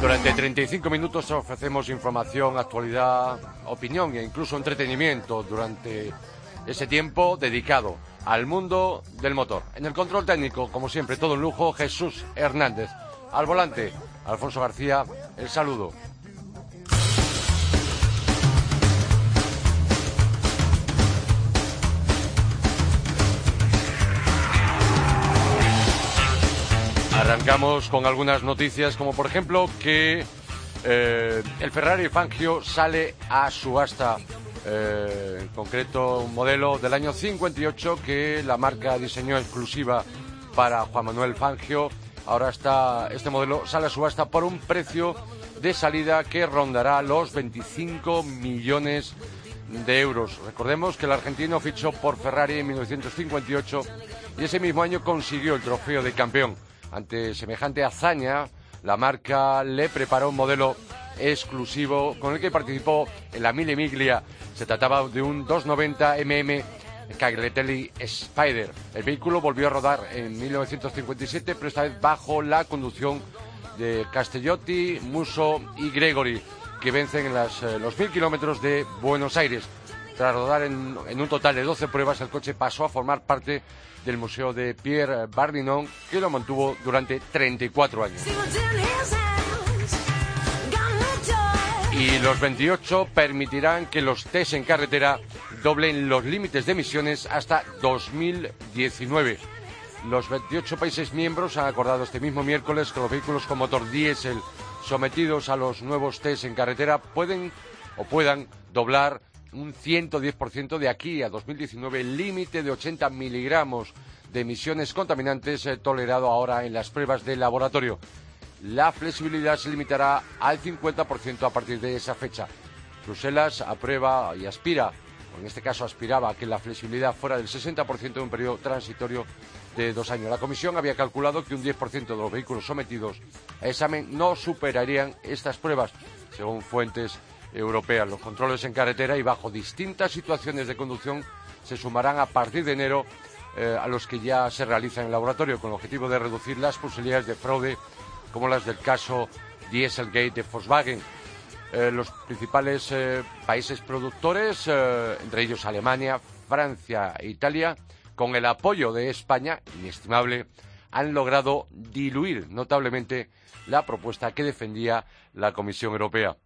Durante 35 minutos ofrecemos información, actualidad, opinión e incluso entretenimiento durante ese tiempo dedicado al mundo del motor. En el control técnico, como siempre, todo un lujo, Jesús Hernández. Al volante, Alfonso García, el saludo. Arrancamos con algunas noticias, como por ejemplo que eh, el Ferrari Fangio sale a subasta. Eh, en concreto, un modelo del año 58 que la marca diseñó exclusiva para Juan Manuel Fangio. Ahora está este modelo sale a subasta por un precio de salida que rondará los 25 millones de euros. Recordemos que el argentino fichó por Ferrari en 1958 y ese mismo año consiguió el trofeo de campeón. Ante semejante hazaña, la marca le preparó un modelo exclusivo con el que participó en la Mille Miglia. Se trataba de un 290 mm Cagliatelli Spider. El vehículo volvió a rodar en 1957, pero esta vez bajo la conducción de Castellotti, Muso y Gregory, que vencen en las, eh, los mil kilómetros de Buenos Aires. Tras rodar en, un total de 12 pruebas, el coche pasó a formar parte del Museo de Pierre Bardinon, que lo mantuvo durante 34 años. Y los 28 permitirán que los test en carretera doblen los límites de emisiones hasta 2019. Los 28 países miembros han acordado este mismo miércoles que los vehículos con motor diésel sometidos a los nuevos test en carretera pueden o puedan doblar un 110% de aquí a 2019, el límite de 80 miligramos de emisiones contaminantes eh, tolerado ahora en las pruebas de laboratorio. La flexibilidad se limitará al 50% a partir de esa fecha. Bruselas aprueba y aspira, o en este caso aspiraba a que la flexibilidad fuera del 60% en un periodo transitorio de dos años. La Comisión había calculado que un 10% de los vehículos sometidos a examen no superarían estas pruebas, según fuentes europeas. Los controles en carretera y bajo distintas situaciones de conducción se sumarán a partir de enero eh, a los que ya se realizan en el laboratorio con el objetivo de reducir las posibilidades de fraude como las del caso Dieselgate de Volkswagen. Eh, los principales eh, países productores, entre ellos Alemania, Francia e Italia, con el apoyo de España, inestimable, han logrado diluir notablemente la propuesta que defendía la Comisión Europea.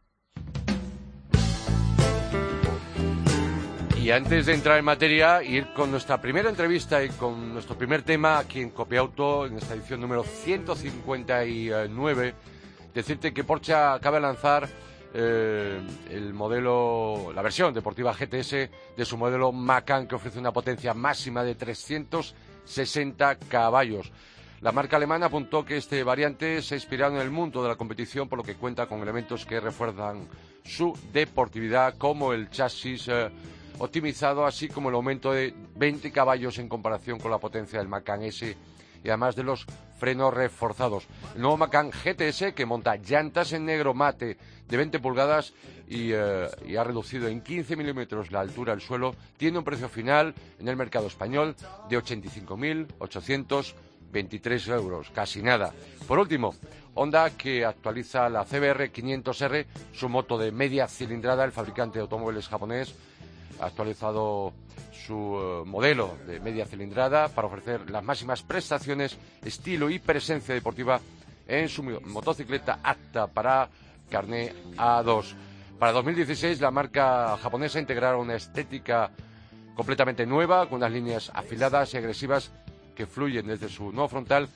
Y antes de entrar en materia, ir con nuestra primera entrevista y con nuestro primer tema aquí en Copiauto, en esta edición número 159, decirte que Porsche acaba de lanzar eh, el modelo, la versión deportiva GTS de su modelo Macan, que ofrece una potencia máxima de 360 caballos. La marca alemana apuntó que este variante se ha inspirado en el mundo de la competición, por lo que cuenta con elementos que refuerzan su deportividad, como el chasis. Eh, optimizado, así como el aumento de 20 caballos en comparación con la potencia del Macan S y además de los frenos reforzados. El nuevo Macan GTS, que monta llantas en negro mate de 20 pulgadas y, eh, y ha reducido en 15 milímetros la altura del suelo, tiene un precio final en el mercado español de 85.823 euros, casi nada. Por último, Honda que actualiza la CBR 500R, su moto de media cilindrada, el fabricante de automóviles japonés, ha actualizado su eh, modelo de media cilindrada para ofrecer las máximas prestaciones, estilo y presencia deportiva en su motocicleta apta para carné A2. Para 2016 la marca japonesa integrará una estética completamente nueva con unas líneas afiladas y agresivas que fluyen desde su nuevo frontal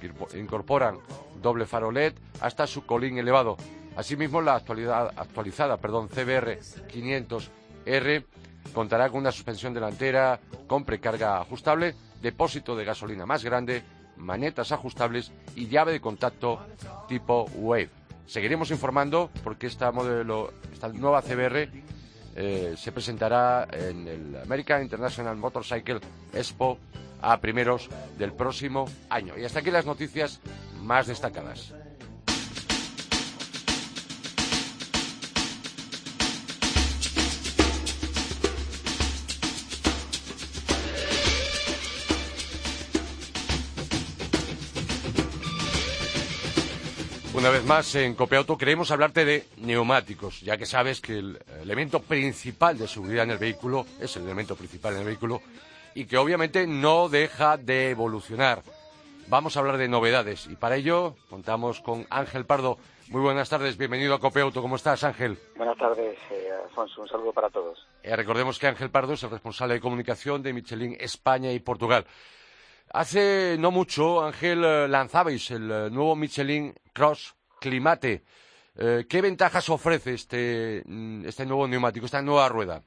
que incorporan doble faro LED hasta su colín elevado. Asimismo, la actualizada perdón, CBR 500R Contará con una suspensión delantera con precarga ajustable, depósito de gasolina más grande, manetas ajustables y llave de contacto tipo Wave. Seguiremos informando porque esta modelo, esta nueva CBR eh, se presentará en el American International Motorcycle Expo a primeros del próximo año. Y hasta aquí las noticias más destacadas. Más, en Copeauto queremos hablarte de neumáticos, ya que sabes que el elemento principal de seguridad en el vehículo es el elemento principal en el vehículo y que obviamente no deja de evolucionar. Vamos a hablar de novedades y para ello contamos con Ángel Pardo. Muy buenas tardes, bienvenido a Copeauto. ¿Cómo estás, Ángel? Buenas tardes, eh, Alfonso. Un saludo para todos. Eh, recordemos que Ángel Pardo es el responsable de comunicación de Michelin España y Portugal. Hace no mucho, Ángel, eh, lanzabais el eh, nuevo Michelin Cross Climate. Eh, ¿Qué ventajas ofrece este, mm, este nuevo neumático, esta nueva rueda?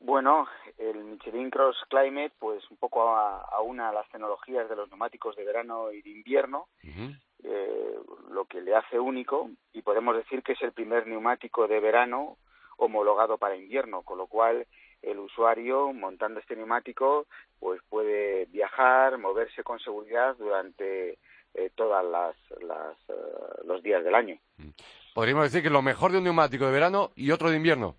Bueno, el Michelin Cross Climate, pues un poco a, una a las tecnologías de los neumáticos de verano y de invierno, eh, lo que le hace único, y podemos decir que es el primer neumático de verano homologado para invierno, con lo cual el usuario montando este neumático pues puede viajar, moverse con seguridad durante eh, todas las, eh, los días del año. Podríamos decir que lo mejor de un neumático de verano y otro de invierno.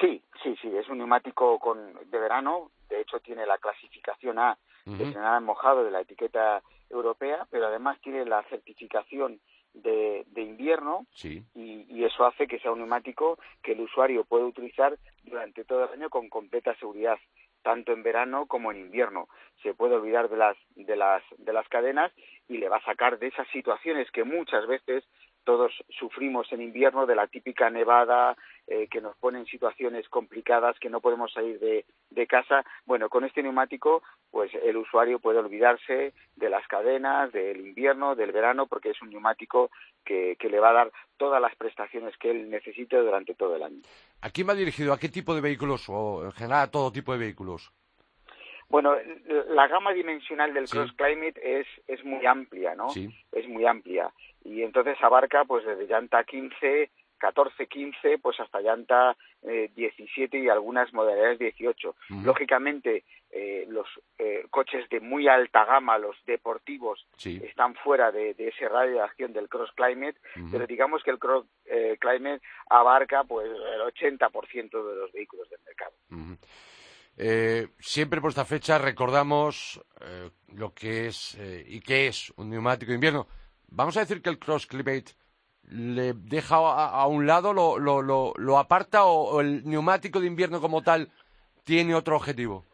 Sí, sí, sí, es un neumático con, de verano, de hecho tiene la clasificación A de uh mojado de la etiqueta europea, pero además tiene la certificación de, de invierno y, y, eso hace que sea un neumático que el usuario puede utilizar durante todo el año con completa seguridad tanto en verano como en invierno. Se puede olvidar de las, de las, de las cadenas y le va a sacar de esas situaciones que muchas veces todos sufrimos en invierno de la típica nevada eh, que nos pone en situaciones complicadas que no podemos salir de, de, casa. Bueno, con este neumático, pues el usuario puede olvidarse de las cadenas, del invierno, del verano, porque es un neumático que, que le va a dar todas las prestaciones que él necesite durante todo el año. ¿A quién va dirigido? ¿A qué tipo de vehículos o en general a todo tipo de vehículos? Bueno, la gama dimensional del Cross Climate es, es muy amplia, ¿no? Sí. Es muy amplia y entonces abarca pues desde llanta 15, 14, 15, pues hasta llanta eh, 17 y algunas modalidades 18. Lógicamente, eh, los eh, coches de muy alta gama, los deportivos, están fuera de, ese radio de acción del Cross Climate, pero digamos que el Cross eh, Climate abarca pues el 80% de los vehículos del mercado. Siempre por esta fecha recordamos lo que es y qué es un neumático de invierno vamos a decir que el cross climate le deja a, un lado, lo, lo, lo, aparta o, el neumático de invierno como tal tiene otro objetivo?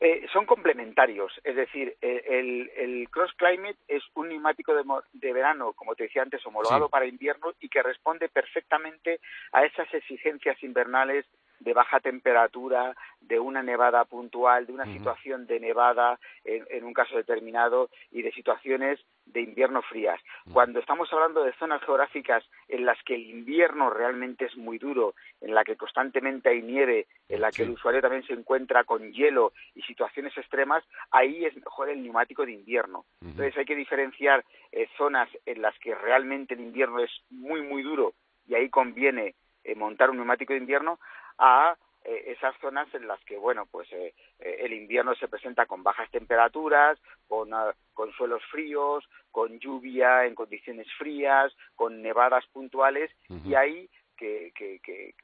Eh, son complementarios, es decir, eh, el, el, Cross Climate es un neumático de, de, verano, como te decía antes, homologado para invierno y que responde perfectamente a esas exigencias invernales de baja temperatura, de una nevada puntual, de una situación de nevada en, un caso determinado y de situaciones de invierno frías. Cuando estamos hablando de zonas geográficas en las que el invierno realmente es muy duro, en la que constantemente hay nieve, en la que el usuario también se encuentra con hielo y situaciones extremas, ahí es mejor el neumático de invierno. Entonces hay que diferenciar eh, zonas en las que realmente el invierno es muy, muy duro y ahí conviene eh, montar un neumático de invierno a eh, esas zonas en las que, bueno, pues eh, eh, el invierno se presenta con bajas temperaturas, con, ah, con, suelos fríos, con lluvia en condiciones frías, con nevadas puntuales, y ahí que, que, que,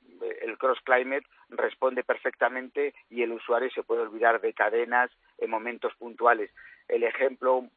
el cross climate responde perfectamente y el usuario se puede olvidar de cadenas en momentos puntuales. El ejemplo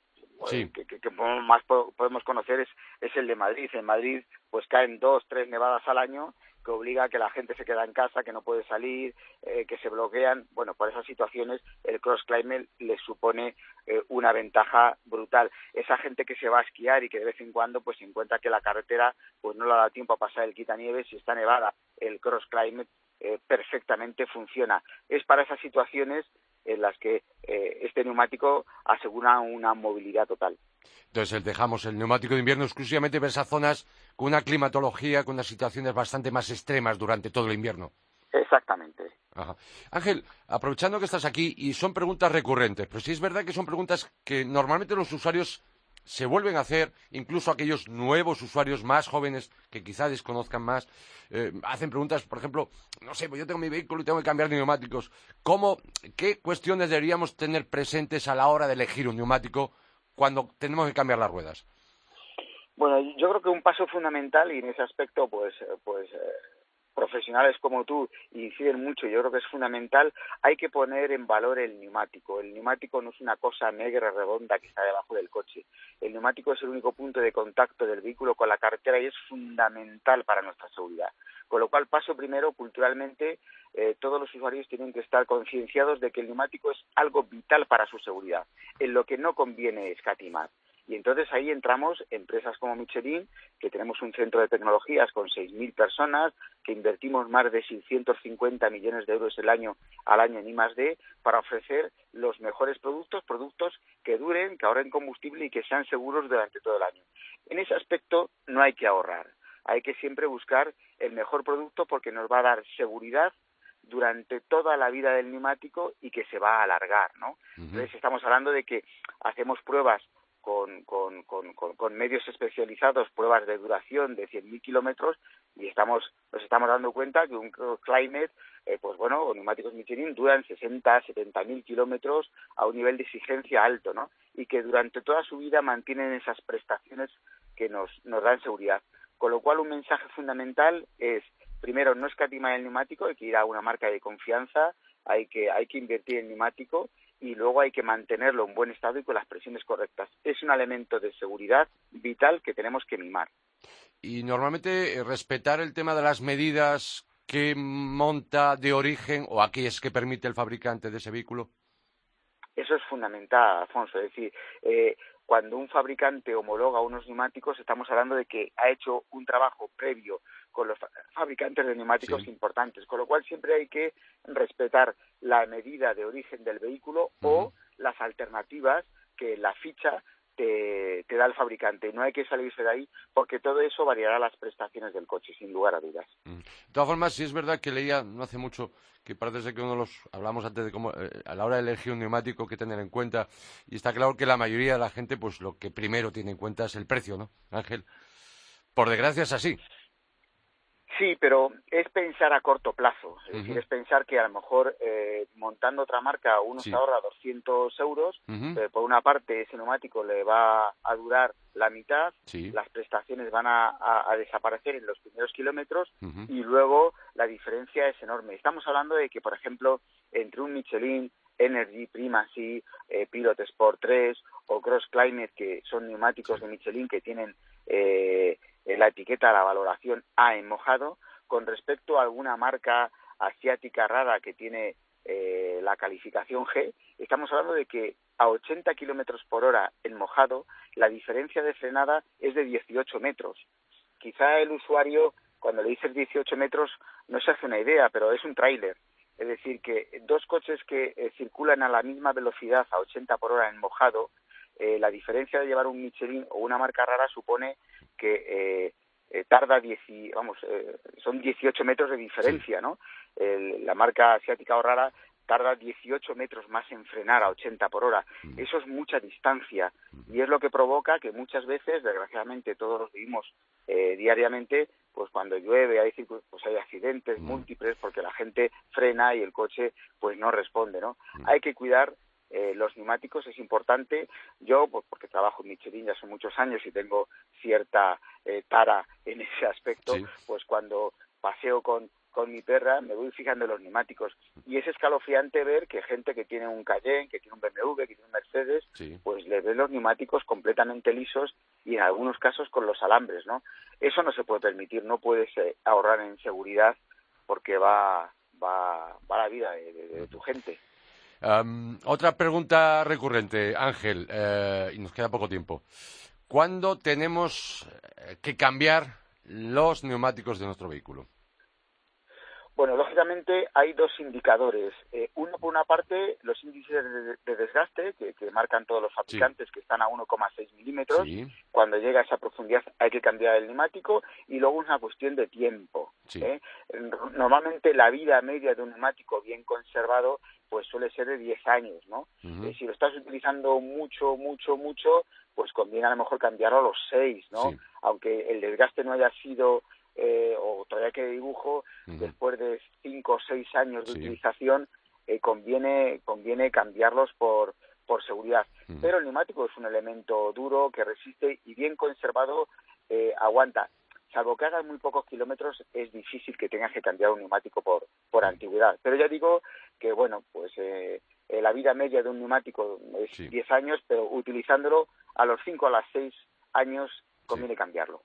que, que, más podemos conocer es, es el de Madrid. En Madrid pues caen dos, tres nevadas al año que obliga a que la gente se queda en casa, que no puede salir, eh, que se bloquean. Bueno, por esas situaciones el cross climate les supone eh, una ventaja brutal. Esa gente que se va a esquiar y que de vez en cuando pues se encuentra que la carretera pues no le da tiempo a pasar el quitanieves si está nevada, el cross climate eh, perfectamente funciona. Es para esas situaciones en las que este neumático asegura una movilidad total. Entonces dejamos el neumático de invierno exclusivamente para esas zonas con una climatología, con unas situaciones bastante más extremas durante todo el invierno. Exactamente. Ángel, aprovechando que estás aquí, y son preguntas recurrentes, pero sí es verdad que son preguntas que normalmente los usuarios se vuelven a hacer, incluso aquellos nuevos usuarios más jóvenes que quizá desconozcan más, eh, hacen preguntas, por ejemplo, no sé, pues yo tengo mi vehículo y tengo que cambiar de neumáticos. ¿Cómo, ¿Qué cuestiones deberíamos tener presentes a la hora de elegir un neumático cuando tenemos que cambiar las ruedas? Bueno, yo creo que un paso fundamental y en ese aspecto, pues, pues eh, profesionales como tú inciden mucho, yo creo que es fundamental, hay que poner en valor el neumático. El neumático no es una cosa negra redonda que está debajo del coche. El neumático es el único punto de contacto del vehículo con la carretera y es fundamental para nuestra seguridad. Con lo cual, paso primero, culturalmente, eh, todos los usuarios tienen que estar concienciados de que el neumático es algo vital para su seguridad, en lo que no conviene escatimar. Y entonces ahí entramos empresas como Michelin, que tenemos un centro de tecnologías con 6.000 personas, que invertimos más de 650 millones de euros el año al año en I+D para ofrecer los mejores productos, productos que duren, que ahorren combustible y que sean seguros durante todo el año. En ese aspecto no hay que ahorrar, hay que siempre buscar el mejor producto porque nos va a dar seguridad durante toda la vida del neumático y que se va a alargar, ¿no? Entonces estamos hablando de que hacemos pruebas con, con, con, con, medios especializados pruebas de duración de 100.000 kilómetros y estamos, nos estamos dando cuenta que un Climate, eh, pues bueno, o neumáticos Michelin duran 60, 70.000 kilómetros a un nivel de exigencia alto, ¿no? Y que durante toda su vida mantienen esas prestaciones que nos, nos dan seguridad. Con lo cual, un mensaje fundamental es, primero, no escatimar el neumático, hay que ir a una marca de confianza, hay que, hay que invertir en neumático y luego hay que mantenerlo en buen estado y con las presiones correctas. Es un elemento de seguridad vital que tenemos que mimar. Y normalmente eh, respetar el tema de las medidas que monta de origen o aquellas que permite el fabricante de ese vehículo. Eso es fundamental, Alfonso. Es decir, eh, cuando un fabricante homologa unos neumáticos, estamos hablando de que ha hecho un trabajo previo con los fabricantes de neumáticos importantes, con lo cual siempre hay que respetar la medida de origen del vehículo o las alternativas que la ficha te, da el fabricante. No hay que salirse de ahí porque todo eso variará las prestaciones del coche, sin lugar a dudas. De todas formas, sí es verdad que leía no hace mucho que parece ser que uno de los hablamos antes de cómo eh, a la hora de elegir un neumático que tener en cuenta y está claro que la mayoría de la gente pues lo que primero tiene en cuenta es el precio, ¿no? Ángel. Por desgracia es así. Sí, pero es pensar a corto plazo. Es decir, es pensar que a lo mejor eh, montando otra marca uno se ahorra 200 euros. Eh, por una parte, ese neumático le va a durar la mitad, las prestaciones van a, desaparecer en los primeros kilómetros y luego la diferencia es enorme. Estamos hablando de que, por ejemplo, entre un Michelin Energy, Primacy, eh, Pilot Sport 3 o Cross Climate, que son neumáticos de Michelin que tienen eh, la etiqueta, la valoración A en mojado, con respecto a alguna marca asiática rara que tiene eh, la calificación G, estamos hablando de que a 80 kilómetros por hora en mojado, la diferencia de frenada es de 18 metros. Quizá el usuario, cuando le dices 18 metros, no se hace una idea, pero es un tráiler. Es decir, que dos coches que eh, circulan a la misma velocidad a 80 por hora en mojado, eh, la diferencia de llevar un Michelin o una marca rara supone que eh, eh tarda vamos, eh, son 18 metros de diferencia, ¿no? la marca asiática o rara tarda 18 metros más en frenar a 80 por hora. Mm. Eso es mucha distancia y es lo que provoca que muchas veces, desgraciadamente, todos los vivimos eh, diariamente, pues cuando llueve hay pues hay accidentes mm. múltiples porque la gente frena y el coche pues no responde, ¿no? Mm. Hay que cuidar eh, los neumáticos es importante. Yo, pues porque trabajo en Michelin ya hace muchos años y tengo cierta eh, tara en ese aspecto, pues cuando paseo con, con mi perra me voy fijando en los neumáticos. Y es escalofriante ver que gente que tiene un Cayenne, que tiene un BMW, que tiene un Mercedes, pues le ven los neumáticos completamente lisos y en algunos casos con los alambres, ¿no? Eso no se puede permitir, no puedes eh, ahorrar en seguridad porque va, va, va la vida de tu gente otra pregunta recurrente, Ángel, eh, y nos queda poco tiempo. ¿Cuándo tenemos eh, que cambiar los neumáticos de nuestro vehículo? Bueno, lógicamente hay dos indicadores. Eh, uno, por una parte, los índices de, desgaste que, marcan todos los fabricantes que están a 1,6 milímetros. Cuando llega a esa profundidad hay que cambiar el neumático. Y luego una cuestión de tiempo. ¿eh? Normalmente la vida media de un neumático bien conservado pues suele ser de 10 años, ¿no? Eh, si lo estás utilizando mucho, mucho, mucho, pues conviene a lo mejor cambiarlo a los seis, ¿no? Aunque el desgaste no haya sido eh, o todavía que dibujo, después de cinco o seis años de utilización, eh, conviene, conviene cambiarlos por, por seguridad. Pero el neumático es un elemento duro que resiste y bien conservado eh, aguanta. Salvo que hagas muy pocos kilómetros, es difícil que tengas que cambiar un neumático por, por antigüedad. Pero ya digo que, bueno, pues eh, la vida media de un neumático es 10 años, pero utilizándolo a los 5 a los 6 años conviene cambiarlo.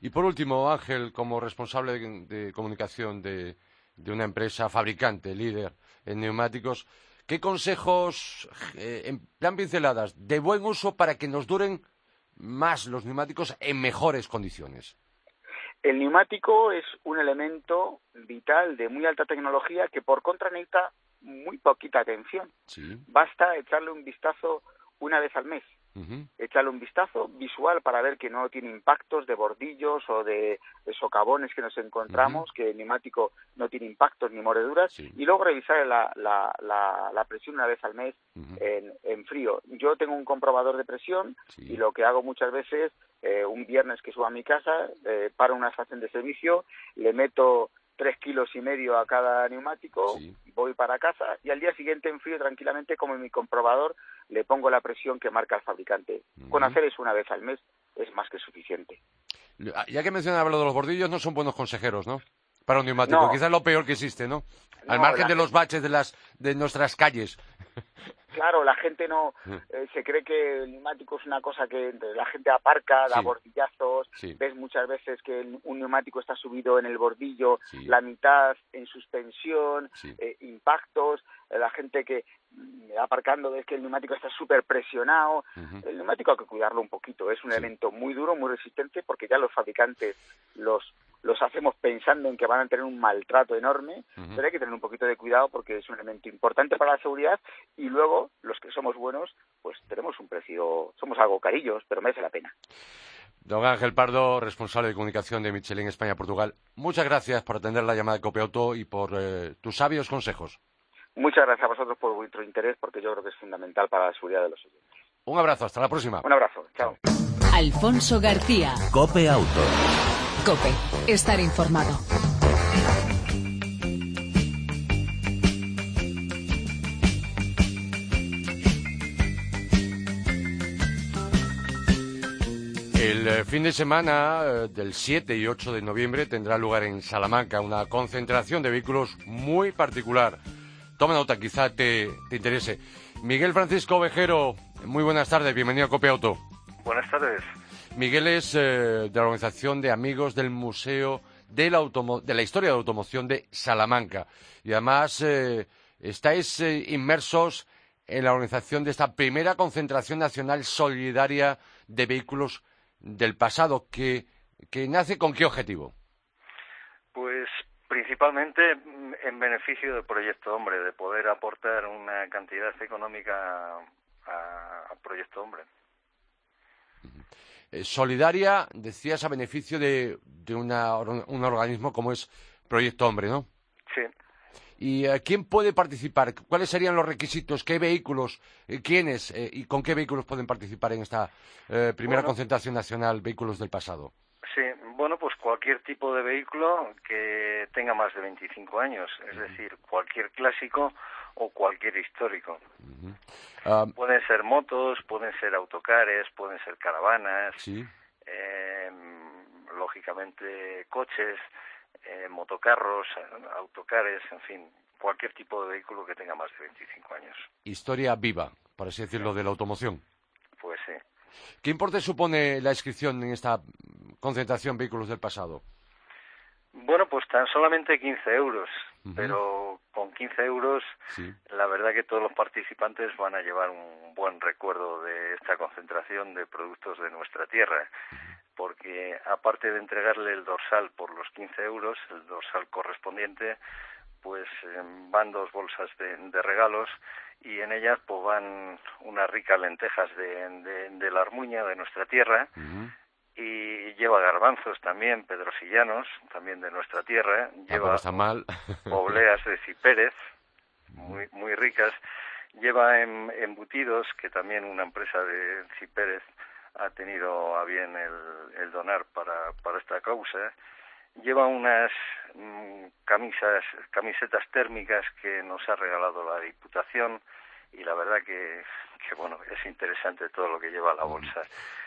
Y por último, Ángel, como responsable de, comunicación de, de, una empresa fabricante, líder en neumáticos, ¿qué consejos, eh, en plan pinceladas, de buen uso para que nos duren más los neumáticos en mejores condiciones? El neumático es un elemento vital de muy alta tecnología que por contra necesita muy poquita atención. Basta echarle un vistazo una vez al mes Echarle un vistazo visual para ver que no tiene impactos de bordillos o de, socavones que nos encontramos, que el neumático no tiene impactos ni mordeduras, y luego revisar la, la, la, presión una vez al mes en, en, frío. Yo tengo un comprobador de presión y lo que hago muchas veces, eh, un viernes que subo a mi casa, eh, paro una estación de servicio, le meto tres kilos y medio a cada neumático, voy para casa y al día siguiente en frío tranquilamente como en mi comprobador le pongo la presión que marca el fabricante. Con hacer eso una vez al mes es más que suficiente. Ya que mencionaba lo de los bordillos, no son buenos consejeros, ¿no? Para un neumático, quizás lo peor que existe, ¿no? Al margen de los baches de, las, de nuestras calles. Claro, la gente no eh, se cree que el neumático es una cosa que la gente aparca, da bordillazos, ves muchas veces que un neumático está subido en el bordillo, la mitad en suspensión, eh, impactos, eh, la gente que mm, aparcando ves que el neumático está súper presionado. El neumático hay que cuidarlo un poquito, es un elemento muy duro, muy resistente, porque ya los fabricantes los los hacemos pensando en que van a tener un maltrato enorme, pero hay que tener un poquito de cuidado porque es un elemento importante para la seguridad y luego los que somos buenos, pues tenemos un precio, somos algo carillos, pero merece la pena. Don Ángel Pardo, responsable de comunicación de Michelin España-Portugal, muchas gracias por atender la llamada de Copiauto y por eh, tus sabios consejos. Muchas gracias a vosotros por vuestro interés, porque yo creo que es fundamental para la seguridad de los oyentes. Un abrazo, hasta la próxima. Un abrazo, chao. Alfonso García. Cope Auto. Cope, estar informado. El eh, fin de semana eh, del 7 y 8 de noviembre tendrá lugar en Salamanca una concentración de vehículos muy particular. Toma nota, quizá te, interese. Miguel Francisco Ovejero, muy buenas tardes, bienvenido a Cope Auto. Buenas tardes. Miguel es eh, de la organización de amigos del Museo de la, de la Historia de la Automoción de Salamanca. Y además eh, estáis eh, inmersos en la organización de esta primera concentración nacional solidaria de vehículos del pasado, que, que nace con qué objetivo? Pues principalmente en beneficio del proyecto Hombre, de poder aportar una cantidad económica al proyecto Hombre. Eh, solidaria, decías, a beneficio de, de un organismo como es Proyecto Hombre, ¿no? Sí. ¿Y eh, quién puede participar? ¿Cuáles serían los requisitos? ¿Qué vehículos? Eh, ¿Quiénes? ¿Y con qué vehículos pueden participar en esta primera concentración nacional Vehículos del Pasado? Sí, cualquier tipo de vehículo que tenga más de 25 años, es decir, cualquier clásico o cualquier histórico. Ah, pueden ser motos, pueden ser autocares, pueden ser caravanas, eh, lógicamente coches, eh, motocarros, autocares, en fin, cualquier tipo de vehículo que tenga más de 25 años. Historia viva, por así decirlo, de la automoción. Pues sí. ¿Qué importe supone la inscripción en esta concentración Vehículos del Pasado? Bueno, pues tan solamente 15 euros, pero con 15 euros la verdad que todos los participantes van a llevar un buen recuerdo de esta concentración de productos de nuestra tierra, porque aparte de entregarle el dorsal por los 15 euros, el dorsal correspondiente, pues em, van dos bolsas de, regalos y en ellas pues van unas ricas lentejas de, de, la armuña de nuestra tierra, y lleva garbanzos también, pedrosillanos, también de nuestra tierra, lleva mal. obleas de ciperes, muy, muy ricas, lleva embutidos, que también una empresa de Cipérez ha tenido a bien el, donar para, para esta causa. Lleva unas mm, camisas, camisetas térmicas que nos ha regalado la Diputación y la verdad que, que bueno, es interesante todo lo que lleva la bolsa.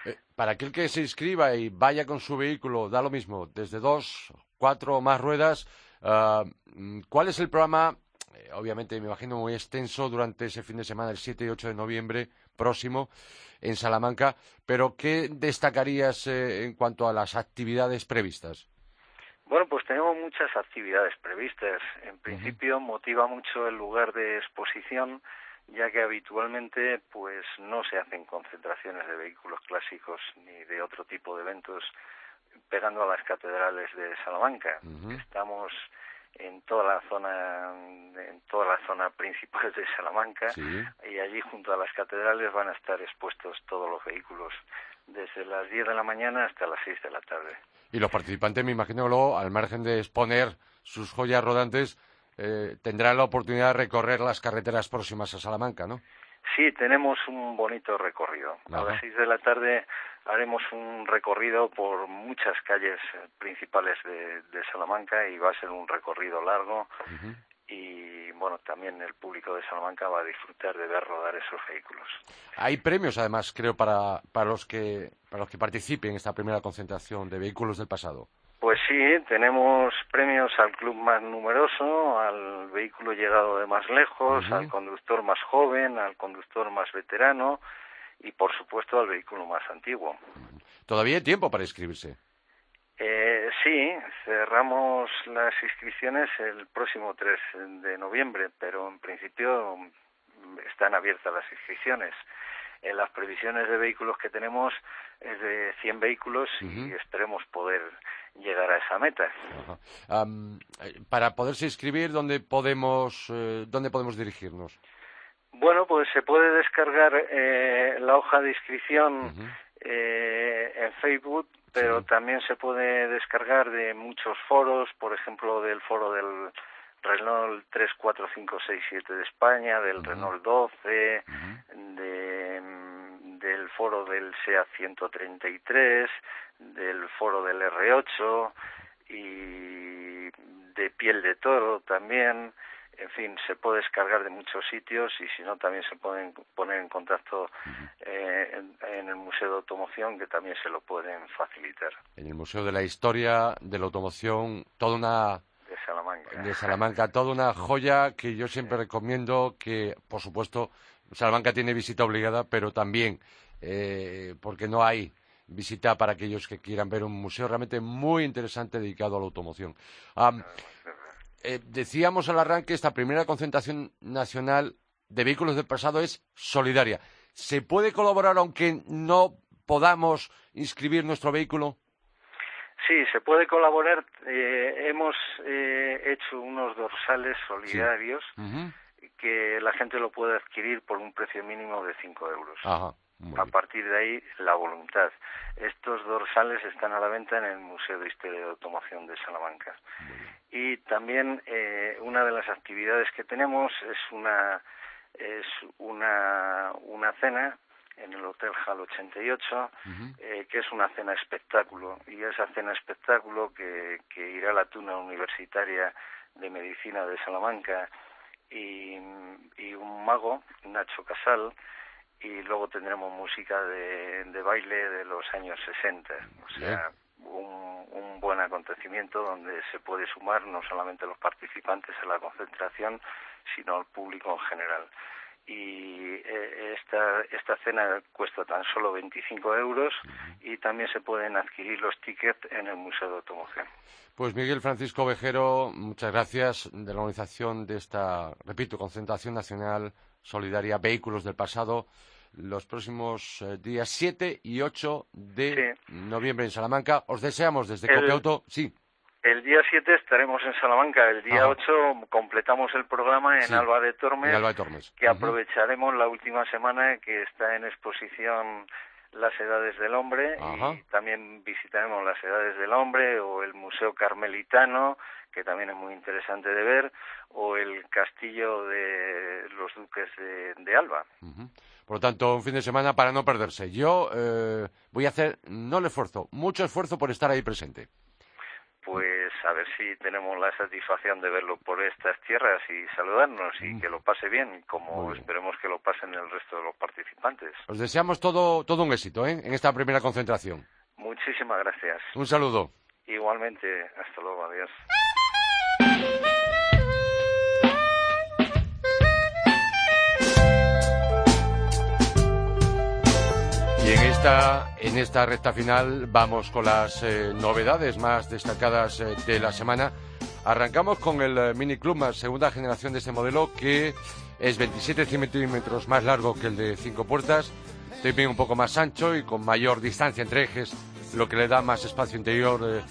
Eh, para aquel que se inscriba y vaya con su vehículo, da lo mismo, desde dos, cuatro o más ruedas, ah, ¿cuál es el programa? Eh, obviamente, me imagino muy extenso durante ese fin de semana, el 7 y 8 de noviembre próximo en Salamanca, pero ¿qué destacarías eh, en cuanto a las actividades previstas? Bueno, pues tenemos muchas actividades previstas. En principio motiva mucho el lugar de exposición, ya que habitualmente pues no se hacen concentraciones de vehículos clásicos ni de otro tipo de eventos pegando a las catedrales de Salamanca. Estamos en toda la zona en toda la zona principal de Salamanca y allí junto a las catedrales van a estar expuestos todos los vehículos desde las 10 de la mañana hasta las 6 de la tarde. Y los participantes, me imagino luego, al margen de exponer sus joyas rodantes, eh, tendrán la oportunidad de recorrer las carreteras próximas a Salamanca, ¿no? Sí, tenemos un bonito recorrido. A las 6 de la tarde haremos un recorrido por muchas calles principales de, Salamanca y va a ser un recorrido largo y bueno, también el público de Salamanca va a disfrutar de ver rodar esos vehículos. Hay premios además, creo, para, para, los, que, para los que participen en esta primera concentración de vehículos del pasado. Pues sí, tenemos premios al club más numeroso, al vehículo llegado de más lejos, al conductor más joven, al conductor más veterano y por supuesto al vehículo más antiguo. ¿Todavía hay tiempo para inscribirse? Eh, sí, cerramos las inscripciones el próximo 3 de noviembre, pero en principio están abiertas las inscripciones. En las previsiones de vehículos que tenemos es de 100 vehículos y esperemos poder llegar a esa meta. Eh, para poderse inscribir, ¿dónde podemos, eh, ¿dónde podemos dirigirnos? Bueno, pues se puede descargar eh, la hoja de inscripción eh, en Facebook, pero también se puede descargar de muchos foros, por ejemplo, del foro del Renault 34567 de España, del Renault 12, de, del foro del SEA 133, del foro del R8 y de piel de toro también en fin, se puede descargar de muchos sitios y si no también se pueden poner en contacto eh, en, el Museo de Automoción que también se lo pueden facilitar. En el Museo de la Historia de la Automoción, toda una... De Salamanca. De Salamanca, toda una joya que yo siempre recomiendo que, por supuesto, Salamanca tiene visita obligada, pero también eh, porque no hay visita para aquellos que quieran ver un museo realmente muy interesante dedicado a la automoción. Eh, decíamos al arranque, esta primera concentración nacional de vehículos del pasado es solidaria. ¿Se puede colaborar aunque no podamos inscribir nuestro vehículo? Sí, se puede colaborar. Eh, hemos eh, hecho unos dorsales solidarios que la gente lo puede adquirir por un precio mínimo de 5 euros. A partir de ahí, la voluntad. Estos dorsales están a la venta en el Museo de Historia de Automoción de Salamanca. Y también eh, una de las actividades que tenemos es una es una, una cena en el Hotel Hall 88, eh, que es una cena espectáculo. Y esa cena espectáculo que, que irá a la tuna universitaria de medicina de Salamanca y, y un mago, Nacho Casal, y luego tendremos música de, de baile de los años 60. O sea, un, un, buen acontecimiento donde se puede sumar no solamente los participantes a la concentración, sino al público en general. Y eh, esta, esta cena cuesta tan solo 25 euros y también se pueden adquirir los tickets en el Museo de Automoción. Pues Miguel Francisco Vejero, muchas gracias de la organización de esta, repito, concentración nacional solidaria Vehículos del Pasado los próximos eh, días 7 y 8 de noviembre en Salamanca. Os deseamos desde Copiauto, sí. El día 7 estaremos en Salamanca, el día 8 completamos el programa en Alba de Tormes, que aprovecharemos la última semana que está en exposición las edades del hombre y también visitaremos las edades del hombre o el Museo Carmelitano, que también es muy interesante de ver, o el castillo de los duques de, Alba. Por lo tanto, un fin de semana para no perderse. Yo eh, voy a hacer, no el esfuerzo, mucho esfuerzo por estar ahí presente. Pues a ver si tenemos la satisfacción de verlo por estas tierras y saludarnos y mm. que lo pase bien, como esperemos que lo pasen el resto de los participantes. Os deseamos todo, todo un éxito ¿eh? en esta primera concentración. Muchísimas gracias. Un saludo. Igualmente, hasta luego, adiós. Y en esta, recta final vamos con las eh, novedades más destacadas eh, de la semana. Arrancamos con el eh, Mini Club segunda generación de este modelo que es 27 centímetros más largo que el de cinco puertas, también un poco más ancho y con mayor distancia entre ejes, lo que le da más espacio interior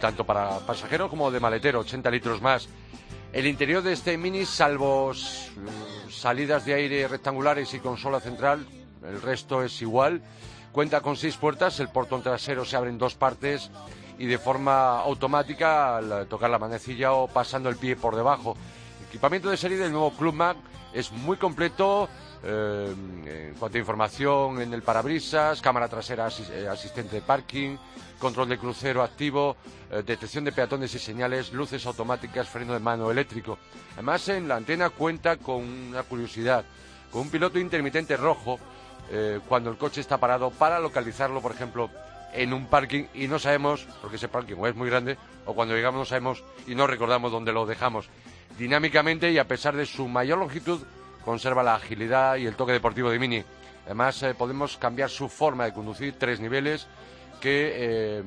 tanto para pasajero como de maletero, 80 litros más. El interior de este Mini, salvo salidas de aire rectangulares y consola central, el resto es igual. Cuenta con seis puertas, el portón trasero se abre en dos partes y de forma automática al tocar la manecilla o pasando el pie por debajo. equipamiento de serie del nuevo Club es muy completo eh, en cuanto a información en el parabrisas, cámara trasera eh, asistente de parking, control de crucero activo, eh, detección de peatones y señales, luces automáticas, freno de mano eléctrico. Además, en la antena cuenta con una curiosidad, con un piloto intermitente rojo eh, cuando el coche está parado para localizarlo, por ejemplo, en un parking y no sabemos, porque ese parking o es muy grande, o cuando llegamos no sabemos y no recordamos dónde lo dejamos. Dinámicamente y a pesar de su mayor longitud, conserva la agilidad y el toque deportivo de Mini. Además, eh, podemos cambiar su forma de conducir, tres niveles, que eh,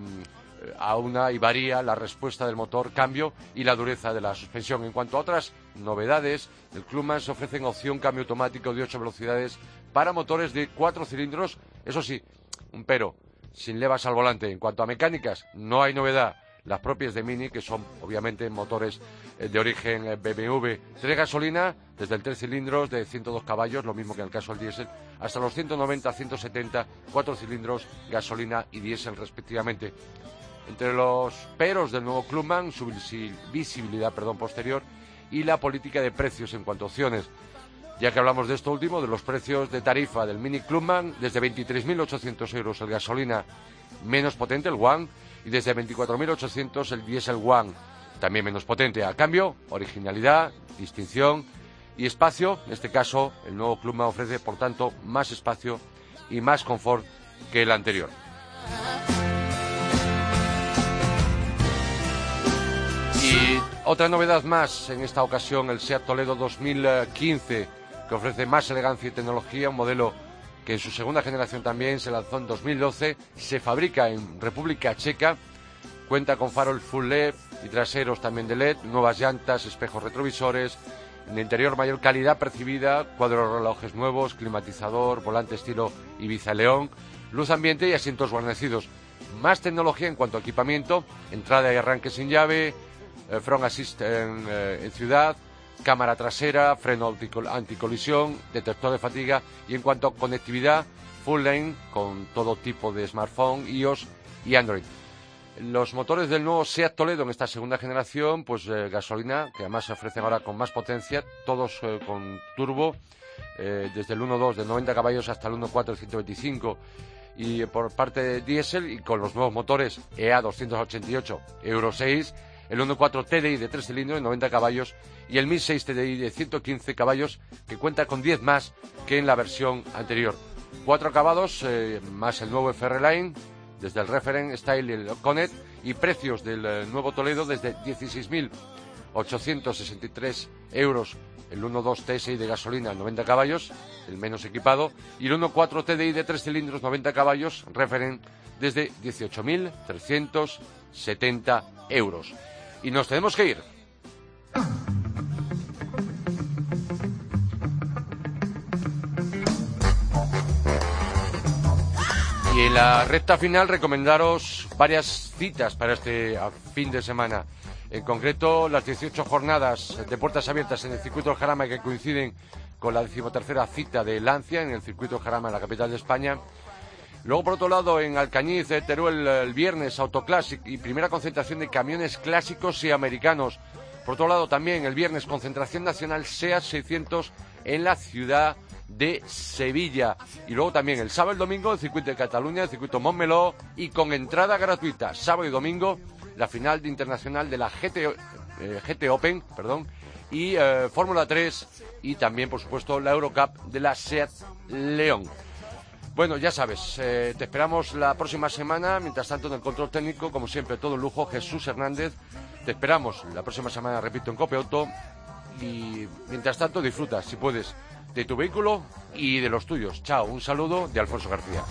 aúna y varía la respuesta del motor, cambio y la dureza de la suspensión. En cuanto a otras novedades, el Clubman se ofrece en opción cambio automático de ocho velocidades para motores de cuatro cilindros, eso sí, un pero, sin levas al volante. En cuanto a mecánicas, no hay novedad. Las propias de Mini, que son obviamente motores eh, de origen eh, BMW, de gasolina, desde el tres cilindros de 102 caballos, lo mismo que en el caso del diésel, hasta los 190, 170, cuatro cilindros, gasolina y diésel respectivamente. Entre los peros del nuevo Clubman, su visibilidad perdón, posterior y la política de precios en cuanto a opciones. Ya que hablamos de esto último, de los precios de tarifa del Mini Clubman, desde 23.800 euros el gasolina menos potente, el One, y desde 24.800 el Diesel One, también menos potente. A cambio, originalidad, distinción y espacio. En este caso, el nuevo Clubman ofrece, por tanto, más espacio y más confort que el anterior. Y otra novedad más en esta ocasión, el SEAT Toledo 2015 que ofrece más elegancia y tecnología, un modelo que en su segunda generación también se lanzó en 2012, se fabrica en República Checa, cuenta con farol full LED y traseros también de LED, nuevas llantas, espejos retrovisores, en el interior mayor calidad percibida, cuadros relojes nuevos, climatizador, volante estilo Ibiza León, luz ambiente y asientos guarnecidos. Más tecnología en cuanto a equipamiento, entrada y arranque sin llave, eh, front assist eh, en ciudad, cámara trasera, freno anticolisión, detector de fatiga y en cuanto a conectividad, full lane con todo tipo de smartphone, iOS y Android. Los motores del nuevo Seat Toledo en esta segunda generación, pues eh, gasolina, que además se ofrecen ahora con más potencia, todos eh, con turbo, eh, desde el 1.2 de 90 caballos hasta el 1.4 de 125 y por parte de diésel y con los nuevos motores EA 288 Euro 6 el 1.4 TDI de 3 cilindros de 90 caballos y el 1.6 TDI de 115 caballos que cuenta con 10 más que en la versión anterior. Cuatro acabados eh, más el nuevo FR Line desde el Referent Style y el Conet y precios del eh, nuevo Toledo desde 16.863 euros el 1.2 TSI de gasolina 90 caballos, el menos equipado, y el 1.4 TDI de 3 cilindros 90 caballos, Referent desde 18.370 euros y nos tenemos que ir. Y en la recta final recomendaros varias citas para este fin de semana. En concreto, las 18 jornadas de puertas abiertas en el circuito del Jarama que coinciden con la decimotercera cita de Lancia en el circuito del Jarama en la capital de España Luego, por otro lado, en Alcañiz, Teruel, el viernes, Autoclásic y primera concentración de camiones clásicos y americanos. Por otro lado, también el viernes, concentración nacional SEAT 600 en la ciudad de Sevilla. Y luego también el sábado y el domingo, el circuito de Cataluña, el circuito Montmeló y con entrada gratuita. Sábado y domingo, la final de internacional de la GT, eh, GT Open, perdón, y eh, Fórmula 3 y también, por supuesto, la Eurocup de la SEAT León. Bueno, ya sabes, eh, te esperamos la próxima semana. Mientras tanto, en el control técnico, como siempre, todo un lujo, Jesús Hernández. Te esperamos la próxima semana, repito, en Cope Y mientras tanto, disfruta, si puedes, de tu vehículo y de los tuyos. Chao, un saludo de Alfonso García.